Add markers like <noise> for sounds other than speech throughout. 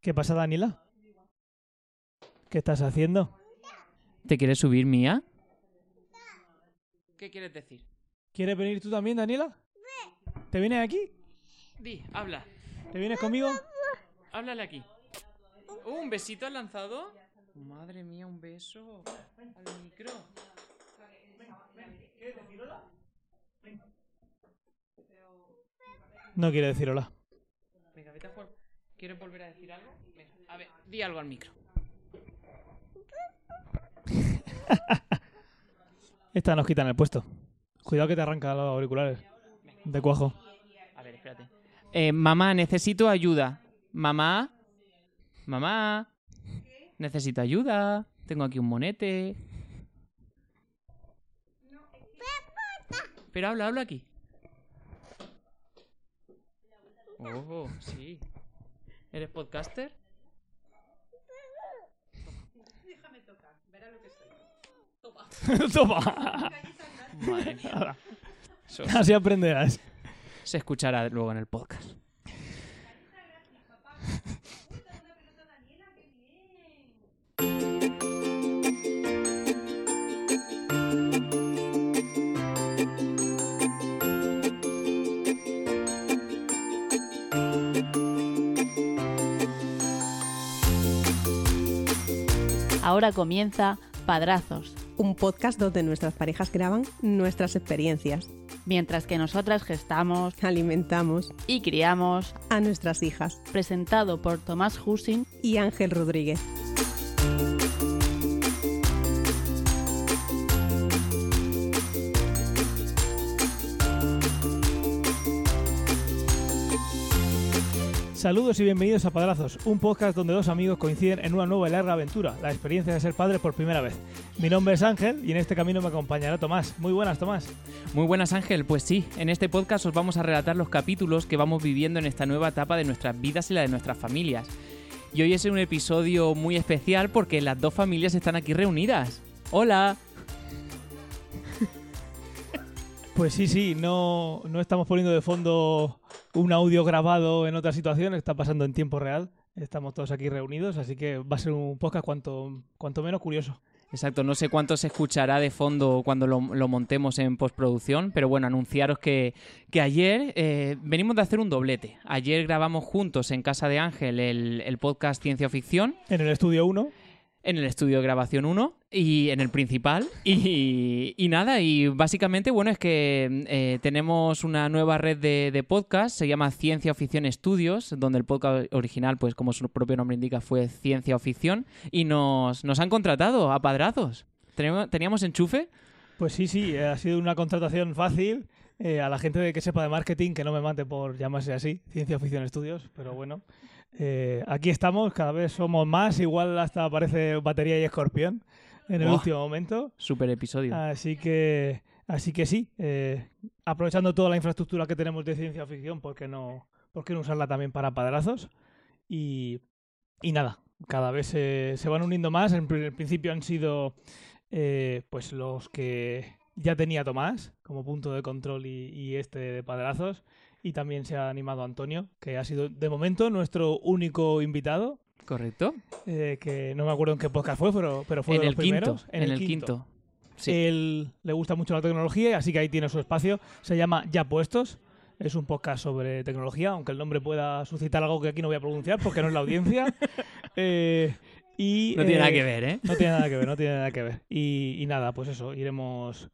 ¿Qué pasa, Daniela? ¿Qué estás haciendo? ¿Te quieres subir, Mía? ¿Qué quieres decir? ¿Quieres venir tú también, Daniela? ¿Te vienes aquí? Di, habla. ¿Te vienes conmigo? Háblale aquí. Uh, ¿Un besito has lanzado? Madre mía, un beso. Al micro. No quiere decir hola. Venga, vete a jugar. ¿Quieres volver a decir algo? Venga, a ver, di algo al micro. <laughs> Esta nos quitan el puesto. Cuidado que te arranca los auriculares. De cuajo. A ver, espérate. Eh, mamá, necesito ayuda. Mamá. Mamá. Necesito ayuda. Tengo aquí un monete. Pero habla, habla aquí. Oh, sí. ¿Eres podcaster? <laughs> Toma. Madre mía. Eso Así aprenderás. se escuchará luego en el podcast. Ahora comienza Padrazos, un podcast donde nuestras parejas graban nuestras experiencias. mientras que nosotras gestamos Alimentamos y criamos, a nuestras hijas. presentado por Tomás Husin. Y Ángel Rodríguez. Saludos y bienvenidos a Padrazos, un podcast donde dos amigos coinciden en una nueva y larga aventura, la experiencia de ser padre por primera vez. Mi nombre es Ángel y en este camino me acompañará Tomás. Muy buenas, Tomás. Muy buenas Ángel, pues sí, en este podcast os vamos a relatar los capítulos que vamos viviendo en esta nueva etapa de nuestras vidas y la de nuestras familias. Y hoy es un episodio muy especial porque las dos familias están aquí reunidas. ¡Hola! Pues sí, sí, no, no estamos poniendo de fondo un audio grabado en otra situación, está pasando en tiempo real. Estamos todos aquí reunidos, así que va a ser un podcast cuanto, cuanto menos curioso. Exacto, no sé cuánto se escuchará de fondo cuando lo, lo montemos en postproducción, pero bueno, anunciaros que, que ayer eh, venimos de hacer un doblete. Ayer grabamos juntos en casa de Ángel el, el podcast Ciencia Ficción. En el estudio 1, en el estudio de grabación 1 y en el principal. Y, nada, y básicamente, bueno, es que eh, tenemos una nueva red de, de podcast, se llama Ciencia o Ficción Estudios, donde el podcast original, pues como su propio nombre indica, fue Ciencia o Ficción, y nos, nos han contratado a padrazos. Teníamos, enchufe. pues sí, sí, ha sido una contratación fácil. eh, a la gente de que sepa de marketing, que no me mate por llamarse así, Ciencia Ficción Estudios, pero bueno. Eh, aquí estamos, cada vez somos más, igual hasta aparece batería y escorpión en el último momento. Super episodio. Así que, así que sí, eh, aprovechando toda la infraestructura que tenemos de ciencia ficción, ¿por qué no, por qué no usarla también para padrazos? Y, y nada, cada vez se, se van uniendo más. En, en principio han sido eh, pues los que ya tenía Tomás como punto de control y, y este de padrazos. Y también se ha animado Antonio, que ha sido de momento nuestro único invitado. ¿Correcto? eh, que no me acuerdo en qué podcast fue, pero, pero fue En de el los quinto. primeros. En, el quinto. Sí. Él le gusta mucho la tecnología, así que ahí tiene su espacio. Se llama Ya Puestos. Es un podcast sobre tecnología, aunque el nombre pueda suscitar algo que aquí no voy a pronunciar porque no es la audiencia. <laughs> Eh, y, no tiene nada eh, que ver, ¿eh? No tiene nada que ver, no tiene nada que ver. Y, y nada, pues eso, iremos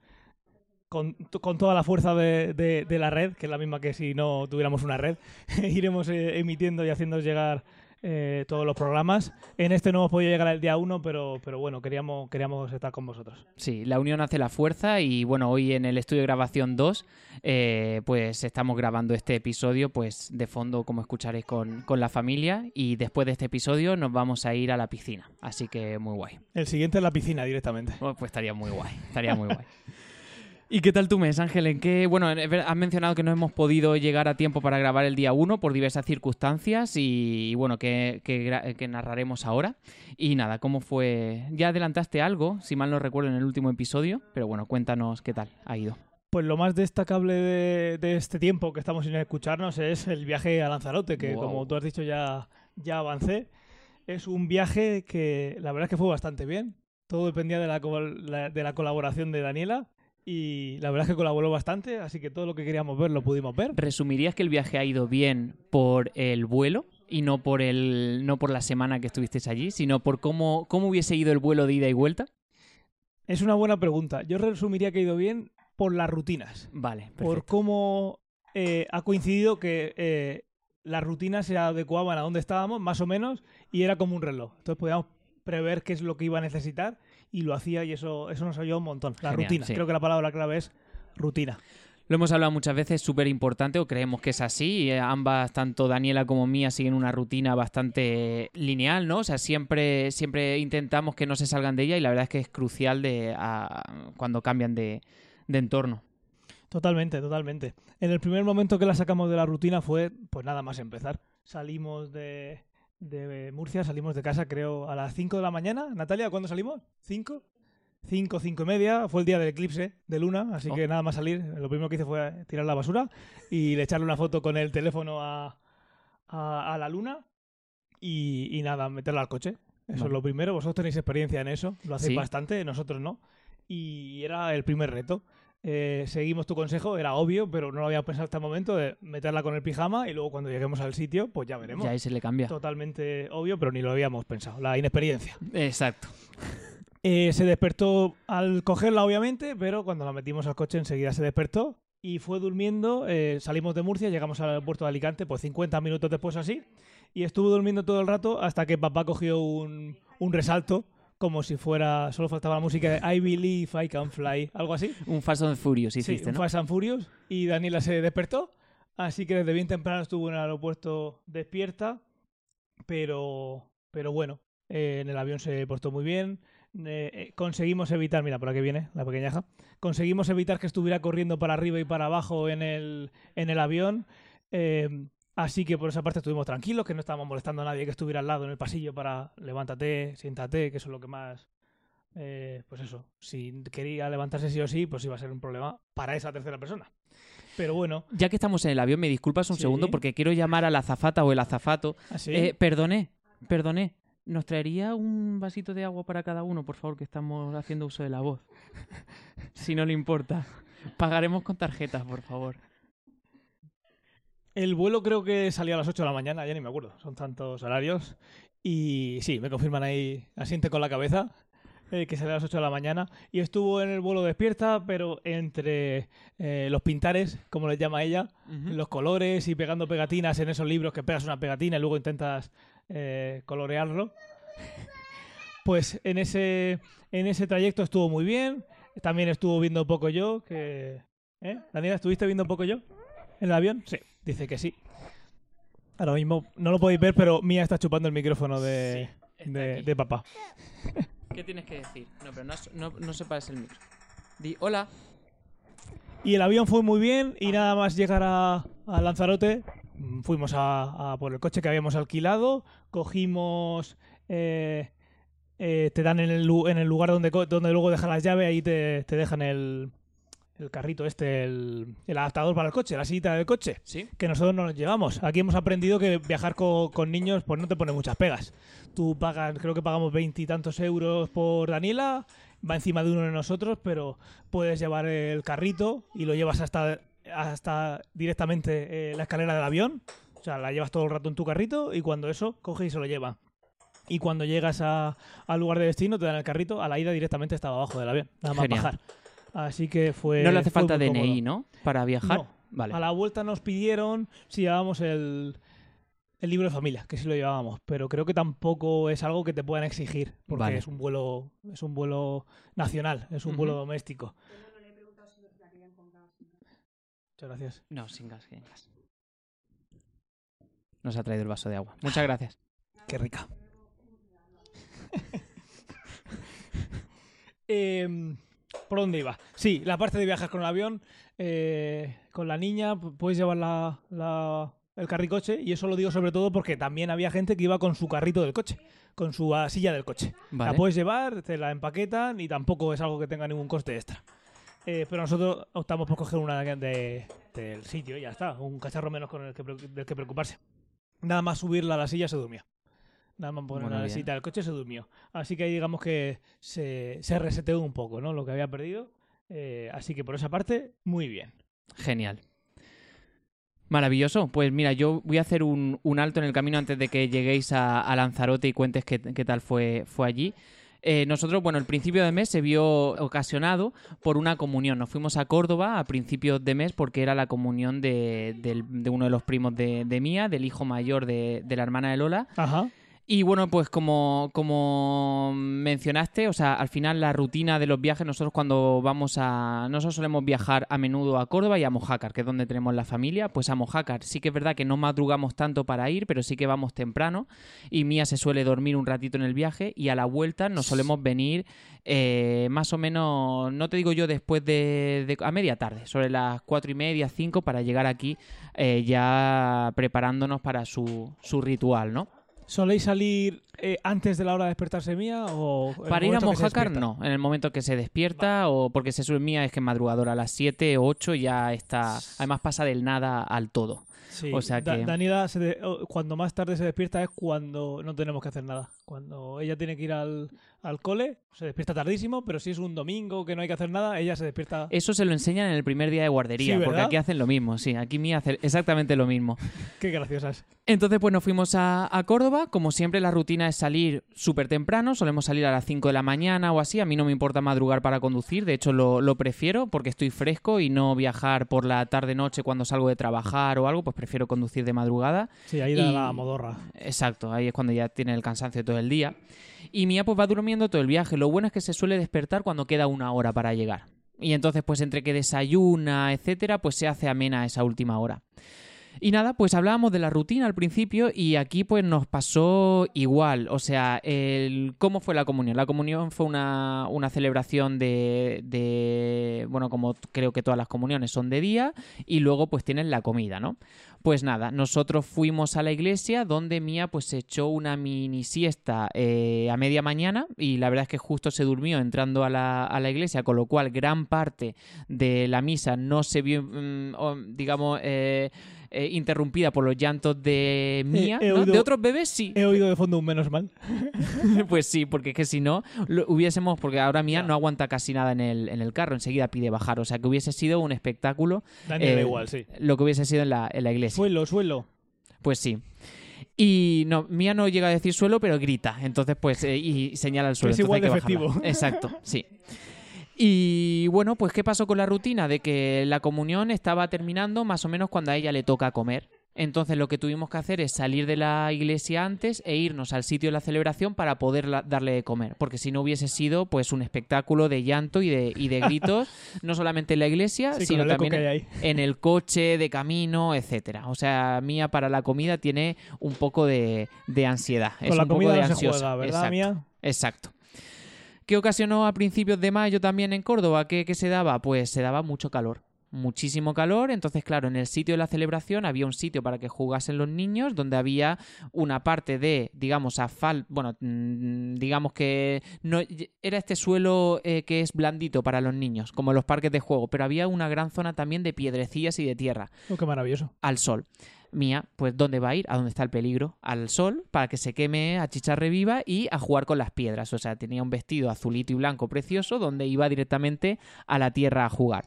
con, con toda la fuerza de, de- de la red, que es la misma que si no tuviéramos una red, <laughs> iremos eh, emitiendo y haciendo llegar eh, todos los programas. En este no hemos podido llegar el día 1, pero, pero bueno, queríamos, queríamos estar con vosotros. Sí, la unión hace la fuerza y bueno, hoy en el estudio de grabación 2 eh, pues estamos grabando este episodio pues de fondo como escucharéis con, con la familia y después de este episodio nos vamos a ir a la piscina, así que muy guay. El siguiente es la piscina directamente. Oh, Pues estaría muy guay, estaría muy guay. <laughs> ¿Y qué tal tu mes, Ángel? ¿En qué? Bueno, ver- has mencionado que no hemos podido llegar a tiempo para grabar el día 1 por diversas circunstancias y, bueno, que, que gra- que narraremos ahora. Y nada, ¿cómo fue? Ya adelantaste algo, si mal no recuerdo, en el último episodio, pero bueno, cuéntanos qué tal ha ido. Pues lo más destacable de, de este tiempo que estamos sin escucharnos es el viaje a Lanzarote, que Wow. como tú has dicho ya ya avancé. Es un viaje que la verdad es que fue bastante bien. Todo dependía de la- de la colaboración de Daniela y la verdad es que colaboró bastante, así que todo lo que queríamos ver lo pudimos ver. ¿Resumirías que el viaje ha ido bien por el vuelo y no por el no por la semana que estuvisteis allí, sino por cómo, cómo hubiese ido el vuelo de ida y vuelta? Es una buena pregunta. Yo resumiría que ha ido bien por las rutinas. Vale, por perfecto. cómo eh, ha coincidido que eh, las rutinas se adecuaban a donde estábamos, más o menos, y era como un reloj. Entonces podíamos prever qué es lo que iba a necesitar y lo hacía y eso, eso nos ayudó un montón. La Genial, rutina. sí. Creo que la palabra clave es rutina. Lo hemos hablado muchas veces, súper importante, o creemos que es así. ambas, tanto Daniela como Mía, siguen una rutina bastante lineal, ¿no? O sea, siempre, siempre intentamos que no se salgan de ella y la verdad es que es crucial de, a- cuando cambian de, de entorno. Totalmente, totalmente. En el primer momento que la sacamos de la rutina fue, pues nada más empezar. Salimos de, de Murcia, salimos de casa creo a las 5 de la mañana. Natalia, ¿cuándo salimos? ¿5? 5, 5 y media. Fue el día del eclipse de luna, así Oh. que nada más salir. Lo primero que hice fue tirar la basura y le echarle una foto con el teléfono a, a, a la luna y, y nada, meterla al coche. Eso Vale. es lo primero. Vosotros tenéis experiencia en eso, lo hacéis Sí. bastante, nosotros no. Y era el primer reto. Eh, seguimos tu consejo, era obvio, pero no lo había pensado hasta el momento de meterla con el pijama y luego cuando lleguemos al sitio, pues ya veremos. Ya ahí se le cambia. Totalmente obvio, pero ni lo habíamos pensado. La inexperiencia. Exacto. Eh, se despertó al cogerla, obviamente, pero cuando la metimos al coche enseguida se despertó y fue durmiendo. eh, salimos de Murcia, llegamos al puerto de Alicante, pues 50 minutos después así, y estuvo durmiendo todo el rato hasta que papá cogió un, un resalto, como si fuera, solo faltaba la música de I Believe I Can Fly, algo así. Un Fast and Furious Sí, hiciste, un ¿no? Fast and Furious, y Daniela se despertó, así que desde bien temprano estuvo en el aeropuerto despierta, pero, pero bueno, eh, en el avión se portó muy bien. eh, eh, conseguimos evitar, mira, por aquí viene la pequeñaja, conseguimos evitar que estuviera corriendo para arriba y para abajo en el, en el avión. eh, así que por esa parte estuvimos tranquilos, que no estábamos molestando a nadie que estuviera al lado en el pasillo para levántate, siéntate, que eso es lo que más. eh, pues eso, si quería levantarse sí o sí, pues iba a ser un problema para esa tercera persona. Pero bueno, Ya que estamos en el avión, me disculpas un Sí. segundo porque quiero llamar a la azafata o el azafato. así. Eh, perdoné, perdoné. ¿Nos traería un vasito de agua para cada uno, por favor, que estamos haciendo uso de la voz? <laughs> si no le importa. Pagaremos con tarjetas, por favor. El vuelo creo que salió a las 8 de la mañana, ya ni me acuerdo, son tantos horarios. Y sí, me confirman ahí, asiente con la cabeza, eh, que salió a las 8 de la mañana. Y estuvo en el vuelo despierta, pero entre eh, los pintares, como les llama ella, los colores y pegando pegatinas en esos libros que pegas una pegatina y luego intentas eh, colorearlo. Pues en ese, en ese trayecto estuvo muy bien. También estuvo viendo un poco yo, que... ¿Eh? Daniela, ¿estuviste viendo un poco yo en el avión? Sí, dice que sí. Ahora mismo no lo podéis ver, pero Mía está chupando el micrófono de, de, papá. ¿Qué tienes que decir? No, pero no, no, no separes el micro. Di hola. Y el avión fue muy bien y nada más llegar a, a Lanzarote, fuimos a, a por el coche que habíamos alquilado, cogimos... eh, eh, te dan en el, lu- en el lugar donde, donde luego dejan las llaves, ahí te, te dejan el, el carrito este, el, el adaptador para el coche, la sillita del coche, ¿Sí? que nosotros nos llevamos. Aquí hemos aprendido que viajar co- con niños pues no te pone muchas pegas. Tú pagas, creo que pagamos veintitantos euros por Daniela, va encima de uno de nosotros, pero puedes llevar el carrito y lo llevas hasta, hasta directamente eh, la escalera del avión. O sea, la llevas todo el rato en tu carrito y cuando eso, coge y se lo lleva. Y cuando llegas a- al lugar de destino, te dan el carrito. A la ida directamente estaba abajo del avión. Nada más Genial. bajar. Así que fue. no le hace falta DNI, cómodo. ¿no? Para viajar. No. Vale. A la vuelta nos pidieron si llevábamos el, el libro de familia, que sí lo llevábamos, pero creo que tampoco es algo que te puedan exigir, porque Vale. es un vuelo, es un vuelo nacional, es un vuelo doméstico. Muchas gracias. No, sin gas, sin gas. Nos ha traído el vaso de agua. Muchas gracias. <laughs> Qué rica. <laughs> Em, ¿Por dónde iba? Sí, la parte de viajar con el avión, eh, con la niña, pu- puedes llevar la, la- el carricoche, y eso lo digo sobre todo porque también había gente que iba con su carrito del coche, con su ah, silla del coche. Vale. La puedes llevar, te la empaquetan y tampoco es algo que tenga ningún coste extra. Eh, pero nosotros optamos por coger una de- del sitio y ya está, un cacharro menos con el que, del que preocuparse. Nada más subirla a la silla se durmió. Nada más poner Bueno, bien. visita, el coche se durmió. Así que ahí digamos que se, se reseteó un poco, ¿no? Lo que había perdido. Eh, así que por esa parte, muy bien. Genial. Maravilloso. Pues mira, yo voy a hacer un, un alto en el camino antes de que lleguéis a, a Lanzarote y cuentes qué, qué tal fue, fue allí. Eh, nosotros, bueno, el principio de mes se vio ocasionado por una comunión. Nos fuimos a Córdoba a principios de mes porque era la comunión de, del- de uno de los primos de, de Mía, del hijo mayor de, de la hermana de Lola. Ajá. Y bueno, pues como, como mencionaste, o sea, al final la rutina de los viajes, nosotros cuando vamos a... Nosotros solemos viajar a menudo a Córdoba y a Mojácar, que es donde tenemos la familia. Pues a Mojácar sí que es verdad que no madrugamos tanto para ir, pero sí que vamos temprano. Y Mía se suele dormir un ratito en el viaje y a la vuelta nos solemos venir eh, más o menos, no te digo yo después de, a media tarde, sobre las cuatro y media, cinco, para llegar aquí eh, ya preparándonos para su, su ritual, ¿no? ¿Soléis salir eh, antes de la hora de despertarse mía o Para ir a Mojácar, no. En el momento que se despierta o porque se sube mía es que madrugadora a las 7 o 8 ya está. Además pasa del nada al todo. Sí, O sea Da- que- Daniela, se de- cuando más tarde se despierta es cuando no tenemos que hacer nada. Cuando ella tiene que ir al, al cole, se despierta tardísimo, pero si es un domingo que no hay que hacer nada, ella se despierta. Eso se lo enseñan en el primer día de guardería, Sí, porque aquí hacen lo mismo, sí. Aquí mía hace exactamente lo mismo. <laughs> Qué graciosas. Entonces, pues nos fuimos a, a Córdoba. Como siempre, la rutina es salir súper temprano. Solemos salir a las 5 de la mañana o así. A mí no me importa madrugar para conducir. De hecho, lo, lo prefiero porque estoy fresco y no viajar por la tarde-noche cuando salgo de trabajar o algo. Pues prefiero conducir de madrugada. Sí, ahí da Y- la modorra. Exacto, ahí es cuando ya tiene el cansancio todo el día. Y Mía pues va durmiendo todo el viaje. Lo bueno es que se suele despertar cuando queda una hora para llegar. Y entonces pues entre que desayuna, etcétera, pues se hace amena esa última hora. Y nada, pues hablábamos de la rutina al principio y aquí pues nos pasó igual. O sea, el, ¿cómo fue la comunión? La comunión fue una, una celebración de, de, bueno, como creo que todas las comuniones son de día y luego pues tienen la comida, ¿no? Pues nada, nosotros fuimos a la iglesia donde Mía pues se echó una mini siesta eh, a media mañana y la verdad es que justo se durmió entrando a la, a la iglesia, con lo cual gran parte de la misa no se vio, mm, digamos, eh, eh, interrumpida por los llantos de Mía. oído- De otros bebés sí. He oído de fondo un menos mal. <laughs> pues sí, porque es que si no, lo hubiésemos, porque ahora Mía no aguanta casi nada en el, en el carro, enseguida pide bajar, o sea que hubiese sido un espectáculo Daniela Eh, igual, sí. lo que hubiese sido en la, en la iglesia. Suelo, suelo. Pues sí. Y no, Mía no llega a decir suelo, pero grita. Entonces, pues, eh, y señala el suelo. es igual de efectivo. Exacto, sí. <laughs> Y bueno, pues, ¿qué pasó con la rutina? De que la comunión estaba terminando más o menos cuando a ella le toca comer. Entonces, lo que tuvimos que hacer es salir de la iglesia antes e irnos al sitio de la celebración para poder darle de comer. Porque si no hubiese sido, pues, un espectáculo de llanto y de, y de <laughs> gritos, no solamente en la iglesia, Sí, sino también en el coche, de camino, etcétera. O sea, Mía para la comida tiene un poco de, de ansiedad. es Con la un poco comida de no se juega, ¿verdad, Exacto, Mía? Exacto. ¿Qué ocasionó a principios de mayo también en Córdoba? ¿Qué, qué se daba? Pues se daba mucho calor. Muchísimo calor, entonces claro, en el sitio de la celebración había un sitio para que jugasen los niños, donde había una parte de, digamos, asfalto, bueno, mm, digamos que no era este suelo eh, que es blandito para los niños, como los parques de juego, pero había una gran zona también de piedrecillas y de tierra Oh, qué maravilloso. al sol. Mía, pues ¿dónde va a ir? A dónde está el peligro, al sol, para que se queme, a chicharre viva y a jugar con las piedras. O sea, tenía un vestido azulito y blanco precioso donde iba directamente a la tierra a jugar.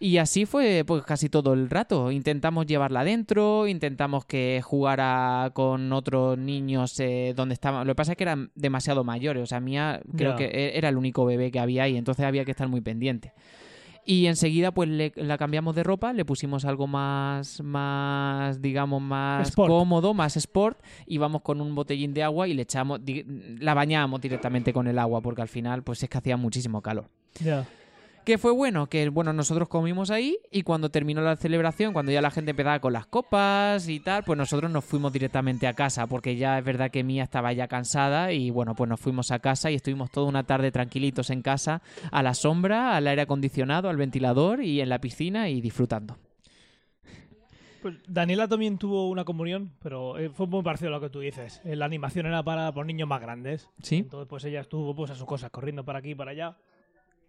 Y así fue pues casi todo el rato. Intentamos llevarla adentro, intentamos que jugara con otros niños eh, donde estaban. Lo que pasa es que eran demasiado mayores. O sea, Mía creo que e- era el único bebé que había ahí, entonces había que estar muy pendiente. Y enseguida pues le- la cambiamos de ropa, le pusimos algo más, más digamos, más Sport. cómodo, más sport, y vamos con un botellín de agua y le echamos, la bañábamos directamente con el agua, porque al final pues es que hacía muchísimo calor. Ya. ¿Qué fue bueno? Que bueno, nosotros comimos ahí y cuando terminó la celebración, cuando ya la gente empezaba con las copas y tal, pues nosotros nos fuimos directamente a casa, porque ya es verdad que Mía estaba ya cansada y bueno, pues nos fuimos a casa y estuvimos toda una tarde tranquilitos en casa, a la sombra, al aire acondicionado, al ventilador y en la piscina y disfrutando. Pues Daniela también tuvo una comunión, pero eh, fue muy parecido a lo que tú dices. Eh, La animación era para por niños más grandes. ¿Sí? Entonces, pues ella estuvo pues a sus cosas, corriendo para aquí y para allá.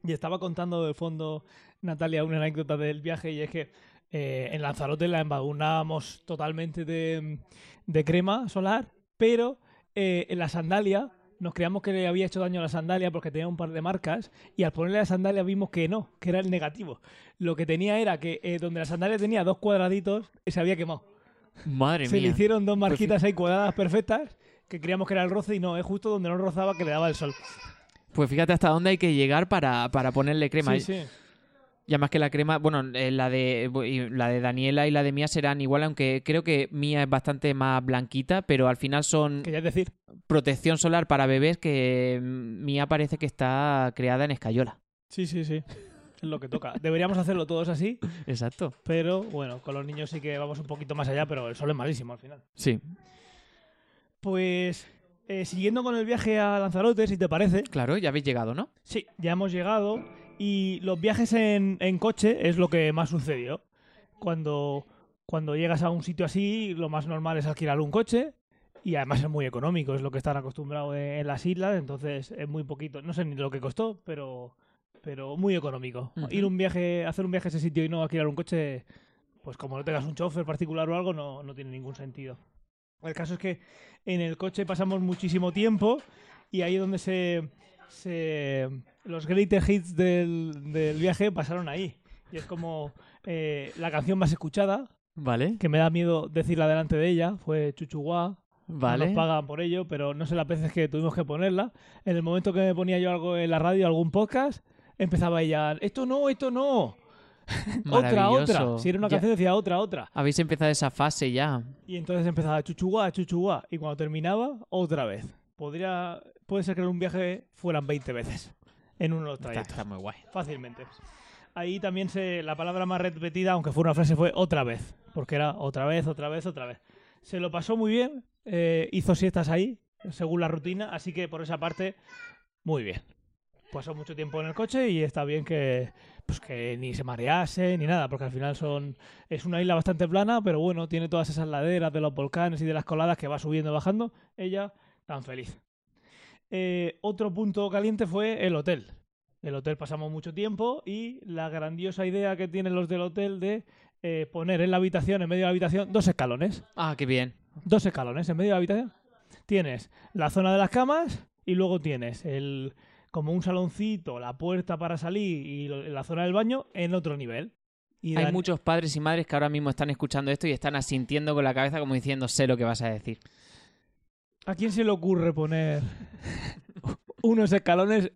Y estaba contando de fondo, Natalia, una anécdota del viaje, y es que eh, en Lanzarote la embadurnábamos totalmente de, de crema solar, pero eh, en la sandalia nos creíamos que le había hecho daño a la sandalia porque tenía un par de marcas y al ponerle la sandalia vimos que no, que era el negativo. Lo que tenía era que eh, donde la sandalia tenía dos cuadraditos se había quemado. Madre Se le mía. hicieron dos marquitas ahí cuadradas perfectas que creíamos que era el roce y no, es justo donde no rozaba que le daba el sol. Pues fíjate hasta dónde hay que llegar para, para ponerle crema. Sí, sí. Y además que la crema, bueno, eh, la de la de Daniela y la de Mía serán igual, aunque creo que Mía es bastante más blanquita, pero al final son Quería decir. protección solar para bebés que Mía parece que está creada en escayola. Sí, sí, sí. Es lo que toca. Deberíamos hacerlo todos así, Exacto. pero bueno, con los niños sí que vamos un poquito más allá, pero el sol es malísimo al final. Sí, Pues eh, siguiendo con el viaje a Lanzarote, si te parece. claro, ya habéis llegado, ¿no? Sí, ya hemos llegado y los viajes en, en coche es lo que más sucedió. Cuando, cuando llegas a un sitio así, lo más normal es alquilar un coche y además es muy económico, es lo que están acostumbrados en, las islas, entonces es muy poquito. No sé ni lo que costó, pero, pero muy económico. Ir un viaje, hacer un viaje a ese sitio y no alquilar un coche, pues como no tengas un chofer particular o algo, no, no tiene ningún sentido. El caso es que en el coche pasamos muchísimo tiempo y ahí es donde se, se los greatest hits del, del viaje pasaron ahí. Y es como eh, la canción más escuchada, Vale, que me da miedo decirla delante de ella, fue Chuchuá. vale. No nos pagan por ello, pero no sé las veces que tuvimos que ponerla. En el momento que me ponía yo algo en la radio, algún podcast, empezaba ella, esto no, esto no. <laughs> otra, otra. Si era una Ya canción decía otra, otra. Habéis empezado esa fase ya. Y entonces empezaba chuchuá, chuchuá. Y cuando terminaba, otra vez. Podría, puede ser que en un viaje fueran 20 veces. En uno de los Está, trayectos. está muy guay. Fácilmente. Ahí también se, la palabra más repetida, aunque fue una frase, fue otra vez. Porque era otra vez, otra vez, otra vez. Se lo pasó muy bien. eh, hizo siestas ahí, según la rutina. Así que por esa parte, muy bien. Pasó mucho tiempo en el coche y está bien que, pues que ni se marease ni nada, porque al final son es una isla bastante plana, pero bueno, tiene todas esas laderas de los volcanes y de las coladas que va subiendo y bajando. Ella tan feliz. Eh, otro punto caliente fue el hotel. El hotel pasamos mucho tiempo y la grandiosa idea que tienen los del hotel de eh, poner en la habitación, en medio de la habitación, dos escalones. Ah, qué bien. Dos escalones en medio de la habitación. Tienes la zona de las camas y luego tienes el como un saloncito, la puerta para salir y la zona del baño en otro nivel. Y Hay Dan- muchos padres y madres que ahora mismo están escuchando esto y están asintiendo con la cabeza como diciendo sé lo que vas a decir. ¿A quién se le ocurre poner <laughs> unos escalones?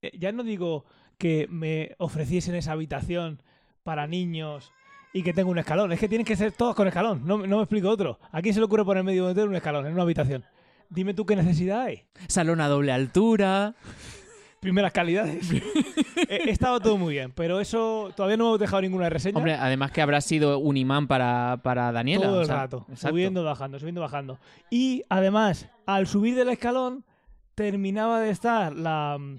Eh, Ya no digo que me ofreciesen esa habitación para niños y que tenga un escalón. Es que tienen que ser todos con escalón. No, no me explico otro. ¿A quién se le ocurre poner medio de un escalón en una habitación? Dime tú qué necesidad hay. Salón a doble altura. Primeras calidades. <laughs> Eh, Estaba todo muy bien, pero eso todavía no hemos dejado ninguna reseña. Hombre, además que habrá sido un imán para, para Daniela. Todo o el sea, rato, exacto. subiendo, bajando, subiendo, bajando. Y además, al subir del escalón, terminaba de estar la. mm,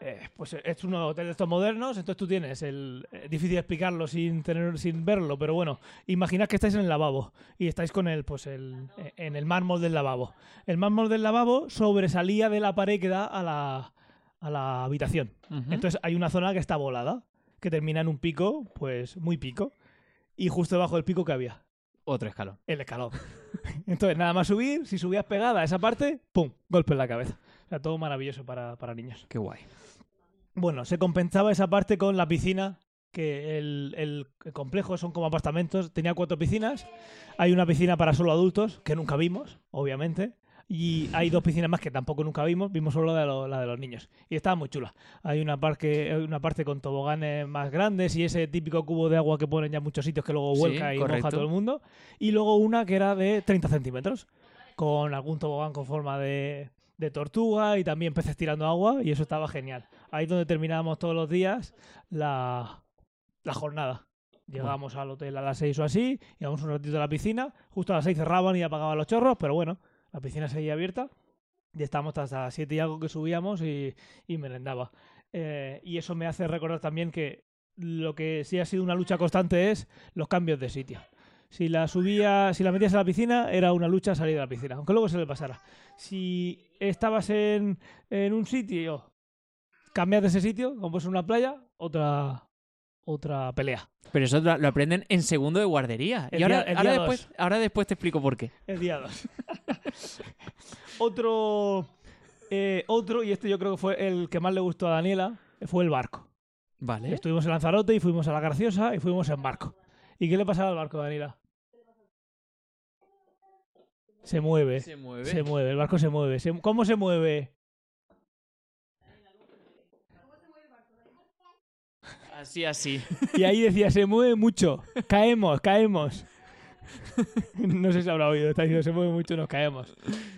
eh, pues es un hotel de estos modernos, entonces tú tienes el. Es difícil explicarlo sin tener, sin verlo, pero bueno, imaginad que estáis en el lavabo y estáis con el, pues el, eh, en el mármol del lavabo. El mármol del lavabo sobresalía de la pared que da a la, a la habitación. Entonces hay una zona que está volada, que termina en un pico, pues muy pico, y justo debajo del pico que había. Otro escalón. El escalón. <laughs> Entonces, nada más subir, si subías pegada a esa parte, ¡pum! Golpe en la cabeza. O sea, todo maravilloso para, para niños. Qué guay. Bueno, se compensaba esa parte con la piscina, que el, el complejo son como apartamentos. Tenía cuatro piscinas. Hay una piscina para solo adultos, que nunca vimos, obviamente. Y hay dos piscinas más que tampoco nunca vimos. Vimos solo la de, lo- la de los niños. Y estaba muy chula. Hay una, parque, una parte con toboganes más grandes y ese típico cubo de agua que ponen ya en muchos sitios que luego Sí, vuelca y moja correcto. a todo el mundo. Y luego una que era de 30 centímetros, con algún tobogán con forma de, de tortuga y también peces tirando agua. Y eso estaba genial. Ahí es donde terminábamos todos los días la, la jornada. Llegábamos al hotel a las 6 o así, íbamos un ratito a la piscina, justo a las 6 cerraban y apagaban los chorros, pero bueno, la piscina seguía abierta y estábamos hasta las 7 y algo que subíamos y, y merendaba. Eh, y eso me hace recordar también que lo que sí ha sido una lucha constante es los cambios de sitio. Si la subía, si la metías a la piscina, era una lucha salir de la piscina, aunque luego se le pasara. Si estabas en, en un sitio, cambias de ese sitio, como es una playa, otra otra pelea. Pero eso lo aprenden en segundo de guardería. El y ahora, día- ahora día después, ahora después te explico por qué. El día 2. <laughs> <laughs> Otro, eh, otro, y este yo creo que fue el que más le gustó a Daniela, fue el barco. Vale. Estuvimos en Lanzarote y fuimos a la Graciosa y fuimos en barco. ¿Y qué le pasaba al barco, Daniela? Se mueve. Se mueve. Se mueve, el barco se mueve. Se- ¿Cómo se mueve? Así, así. <laughs> Y ahí decía, se mueve mucho. Caemos, caemos. No sé si habrá oído, está diciendo, se mueve mucho, nos caemos.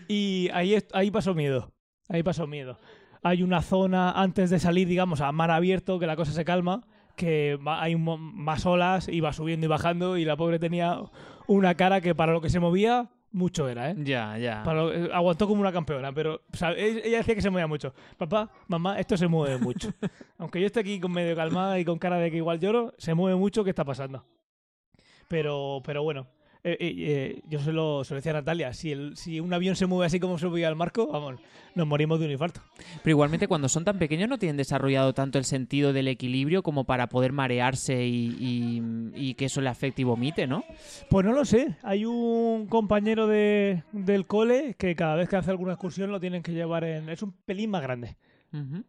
Y ahí, ahí pasó miedo. Ahí pasó miedo. Hay una zona antes de salir, digamos, a mar abierto, que la cosa se calma, que hay más olas, iba subiendo y bajando, y la pobre tenía una cara que para lo que se movía, mucho era, ¿eh? Ya, ya. Para lo- aguantó como una campeona, pero o sea, e- ella decía que se movía mucho. Papá, mamá, esto se mueve mucho. <laughs> Aunque yo esté aquí con medio calmada y con cara de que igual lloro, se mueve mucho, ¿qué está pasando? Pero, pero bueno, eh, eh, yo se lo, se lo decía a Natalia, si, el, si un avión se mueve así como se movía el marco, vamos, nos morimos de un infarto. Pero igualmente cuando son tan pequeños no tienen desarrollado tanto el sentido del equilibrio como para poder marearse y, y- y que eso le afecte y vomite, ¿no? Pues no lo sé, hay un compañero de, del cole que cada vez que hace alguna excursión lo tienen que llevar en... Es un pelín más grande. Ujú.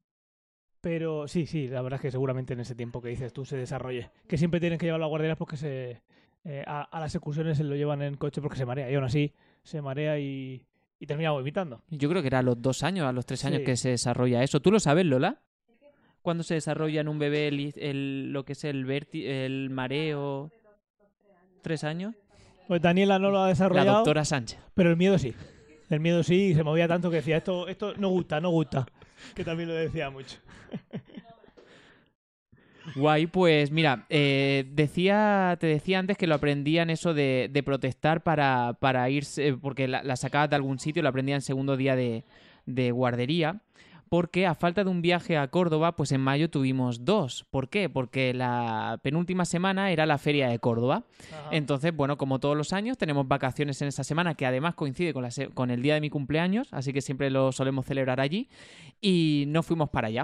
Pero sí, sí, la verdad es que seguramente en ese tiempo que dices tú se desarrolle. Que siempre tienen que llevarlo a guarderías porque se, eh, a, a las excursiones se lo llevan en coche porque se marea. Y aún así se marea y, y termina vomitando. Yo creo que era a los dos años, a los tres años Sí. que se desarrolla eso. ¿Tú lo sabes, Lola? ¿Cuándo se desarrolla en un bebé el, el- lo que es el, verti- el mareo? ¿Tres años? Pues Daniela no lo ha La desarrollado, doctora Sánchez. pero el miedo sí. El miedo sí, y se movía tanto que decía, esto, esto no gusta, no gusta. Que también lo decía mucho. Guay, pues mira, eh, decía, te decía antes que lo aprendían eso de, protestar para, para irse, porque la, la sacabas de algún sitio, lo aprendían segundo día de guardería, porque a falta de un viaje a Córdoba, pues en mayo tuvimos dos. ¿Por qué? Porque la penúltima semana era la feria de Córdoba. Entonces, bueno, como todos los años, tenemos vacaciones en esa semana, que además coincide con, la se- con el día de mi cumpleaños, así que siempre lo solemos celebrar allí, y no fuimos para allá.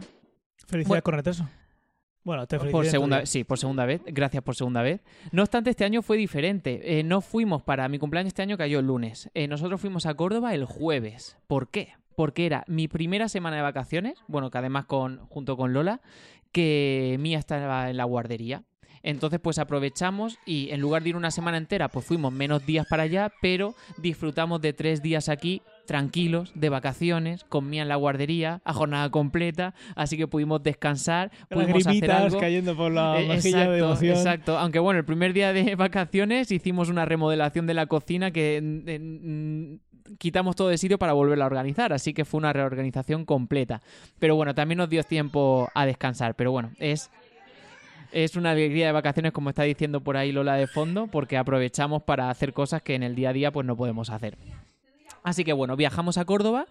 Felicidades Bueno. con retraso. Bueno, te Por segunda vez, sí, por segunda vez. Gracias por segunda vez. No obstante, este año fue diferente. Eh, no fuimos para mi cumpleaños este año cayó el lunes. Eh, nosotros fuimos a Córdoba el jueves. ¿Por qué? Porque era mi primera semana de vacaciones, bueno, que además con, junto con Lola, que Mía estaba en la guardería. Entonces, pues aprovechamos y en lugar de ir una semana entera, pues fuimos menos días para allá, pero disfrutamos de tres días aquí tranquilos, de vacaciones, con Mía en la guardería, a jornada completa, así que pudimos descansar, pudimos hacer algo. cayendo por la Eh, mejilla de exacto, emoción. exacto. Aunque bueno, el primer día de <laughs> vacaciones hicimos una remodelación de la cocina que mm, eh, mm, quitamos todo de sitio para volverla a organizar, así que fue una reorganización completa. Pero bueno, también nos dio tiempo a descansar, pero bueno, es es una alegría de vacaciones como está diciendo por ahí Lola de fondo, porque aprovechamos para hacer cosas que en el día a día pues no podemos hacer. Así que bueno, viajamos a Córdoba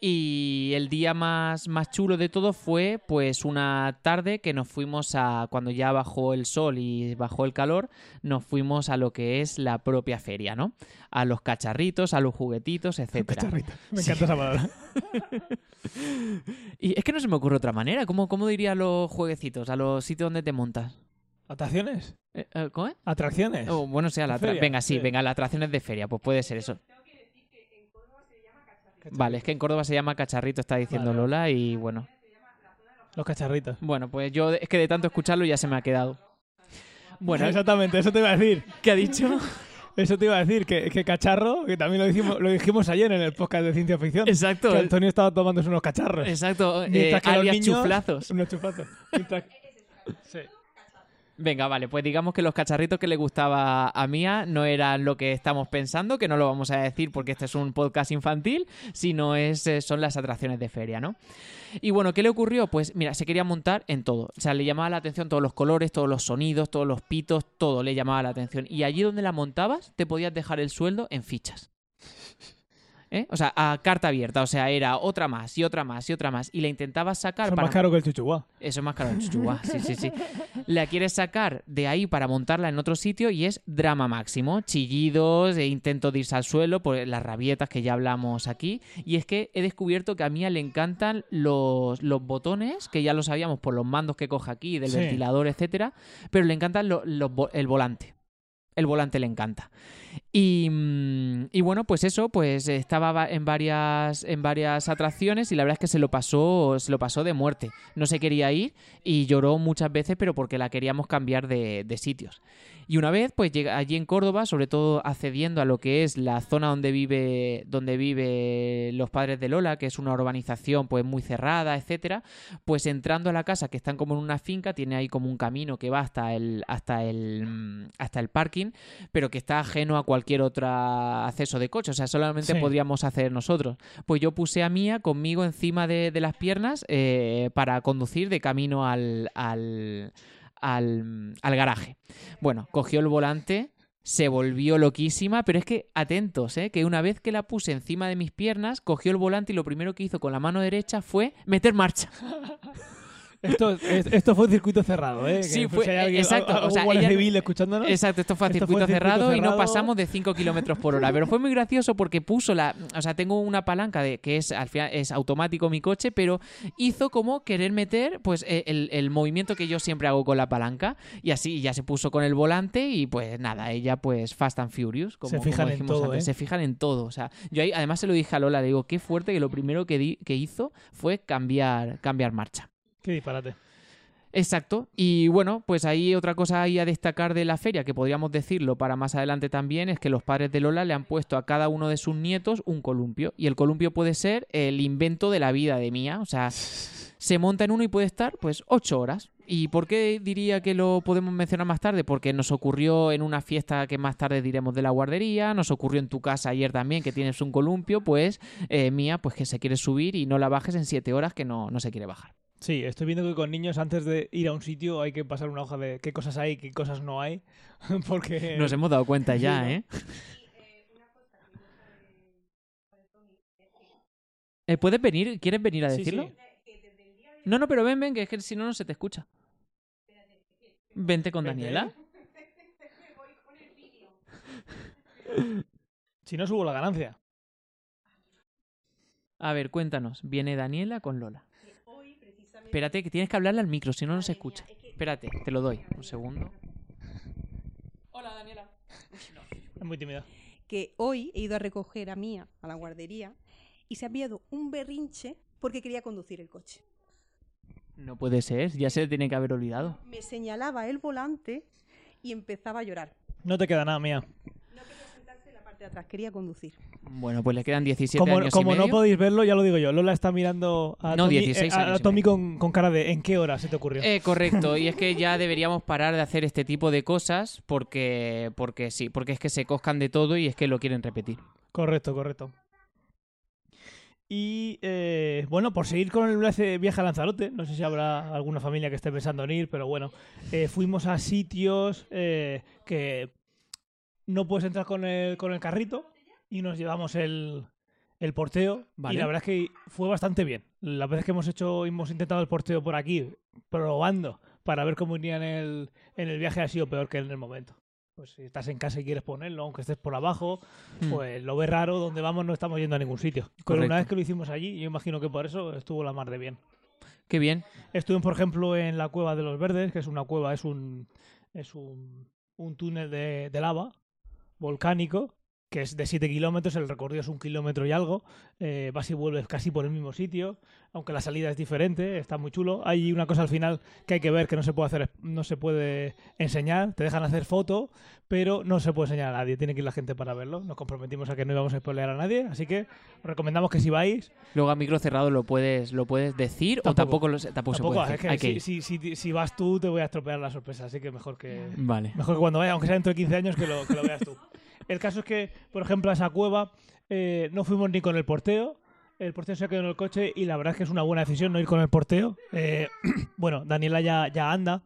y el día más, más chulo de todo fue pues una tarde que nos fuimos a, cuando ya bajó el sol y bajó el calor, nos fuimos a lo que es la propia feria, ¿no? A los cacharritos, a los juguetitos, etcétera. Cacharrita. <laughs> Me Sí. encanta esa palabra. <laughs> Y es que no se me ocurre otra manera. ¿Cómo, cómo diría a los jueguecitos, a los sitios donde te montas? ¿Atracciones? Eh, eh, ¿Cómo es? ¿Atracciones? Oh, bueno, sea la Feria, Venga, sí, sí. venga, las atracciones de feria, pues puede ser eso. Vale, es que en Córdoba se llama cacharrito, está diciendo Vale. Lola, y bueno. Los cacharritos. Bueno, pues yo es que de tanto escucharlo ya se me ha quedado. Bueno, <laughs> exactamente, eso te iba a decir. <laughs> ¿qué ha dicho? <laughs> Eso te iba a decir, que, que cacharro, que también lo dijimos, lo dijimos ayer en el podcast de ciencia ficción. Exacto, Que Antonio estaba tomándose unos cacharros. exacto, eh, Mientras que los alias niños- chuflazos. Unos. Mientras- Sí. Venga, vale, pues digamos que los cacharritos que le gustaba a Mía no eran lo que estamos pensando, que no lo vamos a decir porque este es un podcast infantil, sino es, eh, son las atracciones de feria, ¿no? Y bueno, ¿qué le ocurrió? Pues mira, se quería montar en todo. O sea, le llamaba la atención todos los colores, todos los sonidos, todos los pitos, todo le llamaba la atención. Y allí donde la montabas, te podías dejar el sueldo en fichas. ¿Eh? O sea, a carta abierta. O sea, era otra más y otra más y otra más. Y la intentabas sacar Son para más caro que el chuchuá. eso es más caro. Chuchuá, sí, sí, sí. La quieres sacar de ahí para montarla en otro sitio y es drama máximo. Chillidos, e intento de irse al suelo, por las rabietas que ya hablamos aquí. Y es que he descubierto que a Mía le encantan los, los botones, que ya lo sabíamos por los mandos que coge aquí, del Sí. ventilador, etcétera. Pero le encantan lo- los vo- el volante. El volante le encanta. Y, mm, y bueno, pues eso, pues estaba en varias, en varias atracciones y la verdad es que se lo pasó, se lo pasó de muerte. No se quería ir y lloró muchas veces, pero porque la queríamos cambiar de, de sitios. Y una vez, pues llega allí en Córdoba, sobre todo accediendo a lo que es la zona donde vive, donde vive los padres de Lola, que es una urbanización pues muy cerrada, etcétera, pues entrando a la casa, que están como en una finca, tiene ahí como un camino que va hasta el, hasta el, mm, hasta el parking, pero que está ajeno a cualquier otro acceso de coche. O sea, solamente Sí. podríamos hacer nosotros. Pues yo puse a Mía conmigo encima de, de las piernas eh, para conducir de camino al, al, al, al garaje. Bueno, cogió el volante. Se volvió loquísima, pero es que atentos, ¿eh? que una vez que la puse encima de mis piernas, cogió el volante y lo primero que hizo con la mano derecha fue meter marcha. <laughs> Esto, es- esto fue un circuito cerrado, ¿eh? Sí, pues, fue- si hay alguien- exacto, o sea, ella- civil escuchándonos. Exacto, esto fue a Esto fue circuito, cerrado, y no pasamos de 5 kilómetros por hora. Pero fue muy gracioso porque puso la. O sea, tengo una palanca de que es al final es automático mi coche, pero hizo como querer meter pues eh, el, el movimiento que yo siempre hago con la palanca. Y así ya se puso con el volante y pues nada, ella pues Fast and Furious. Como, Se fijan como en dijimos todo, antes. ¿eh? Se fijan en todo. O sea, yo ahí, además se lo dije a Lola, le digo, qué fuerte que lo primero que, di- que hizo fue cambiar, cambiar marcha. Qué disparate. Exacto. Y bueno, pues ahí otra cosa ahí a destacar de la feria, que podríamos decirlo para más adelante también, es que los padres de Lola le han puesto a cada uno de sus nietos un columpio. Y el columpio puede ser el invento de la vida de Mía. O sea, se monta en uno y puede estar pues ocho horas. ¿Y por qué diría que lo podemos mencionar más tarde? Porque nos ocurrió en una fiesta que más tarde diremos de la guardería, nos ocurrió en tu casa ayer también que tienes un columpio, pues eh, Mía pues que se quiere subir y no la bajes en siete horas que no, no se quiere bajar. Sí, estoy viendo que con niños antes de ir a un sitio hay que pasar una hoja de qué cosas hay y qué cosas no hay. <laughs> Porque. Nos hemos dado cuenta ya, ¿no? ¿eh? Eh, ¿Puedes venir? ¿Quieres venir a decirlo? sí. No, no, pero ven, ven, que es que si no, no se te escucha. Vente con. Daniela. Si no subo la ganancia. A ver, cuéntanos. Viene Daniela con Lola. Espérate, que tienes que hablarle al micro, si no, no se escucha. Espérate, te lo doy. Un segundo. Hola, Daniela. Es muy tímida. Que hoy he ido a recoger a Mía a la guardería y se ha enviado un berrinche porque quería conducir el coche. No puede ser, ya se le tiene que haber olvidado. Me señalaba el volante y empezaba a llorar. No te queda nada, mía. No quería sentarse en la parte de atrás, quería conducir. Bueno, pues le quedan 17 Como, años como y no medio. podéis verlo, ya lo digo yo. Lola está mirando a No, Tommy, 16 eh, a- Tommy con, con cara de ¿en qué hora se te ocurrió? Eh, correcto, y es que ya <laughs> deberíamos parar de hacer este tipo de cosas porque, porque sí, porque es que se coscan de todo y es que lo quieren repetir. Correcto, correcto. Y eh, bueno, por seguir con el viaje viaje a Lanzarote, no sé si habrá alguna familia que esté pensando en ir, pero bueno, eh, fuimos a sitios eh, que no puedes entrar con el, con el carrito y nos llevamos el, el porteo Vale. y la verdad es que fue bastante bien. Las veces que hemos hecho, hemos intentado el porteo por aquí, probando para ver cómo iría en el, en el viaje ha sido peor que en el momento. Pues si estás en casa y quieres ponerlo, aunque estés por abajo, Mm. pues lo ves raro, donde vamos no estamos yendo a ningún sitio. Pero Correcto. una vez que lo hicimos allí, yo imagino que por eso estuvo la mar de bien. Qué bien. Estuvimos, por ejemplo, en la Cueva de los Verdes, que es una cueva, es un, es un, un túnel de, de lava volcánico, que es de 7 kilómetros, el recorrido es un kilómetro y algo, eh, vas y vuelves casi por el mismo sitio, aunque la salida es diferente, está muy chulo. Hay una cosa al final que hay que ver que no se puede hacer, no se puede enseñar, te dejan hacer foto, pero no se puede enseñar a nadie, tiene que ir la gente para verlo. Nos comprometimos a que no íbamos a spoilear a nadie, así que os recomendamos que si vais, Luego a micro cerrado lo puedes, lo puedes decir o Tampoco. lo, tampoco, se tampoco, puede es decir. que Hay si, si- si vas tú te voy a estropear la sorpresa, así que mejor que... Vale. Mejor que cuando vaya, aunque sea dentro de 15 años, que lo, que lo veas tú. <laughs> El caso es que, por ejemplo, a esa cueva eh, no fuimos ni con el porteo. El porteo se quedó en el coche y la verdad es que es una buena decisión no ir con el porteo. Eh, <clears throat> bueno, Daniela ya, ya anda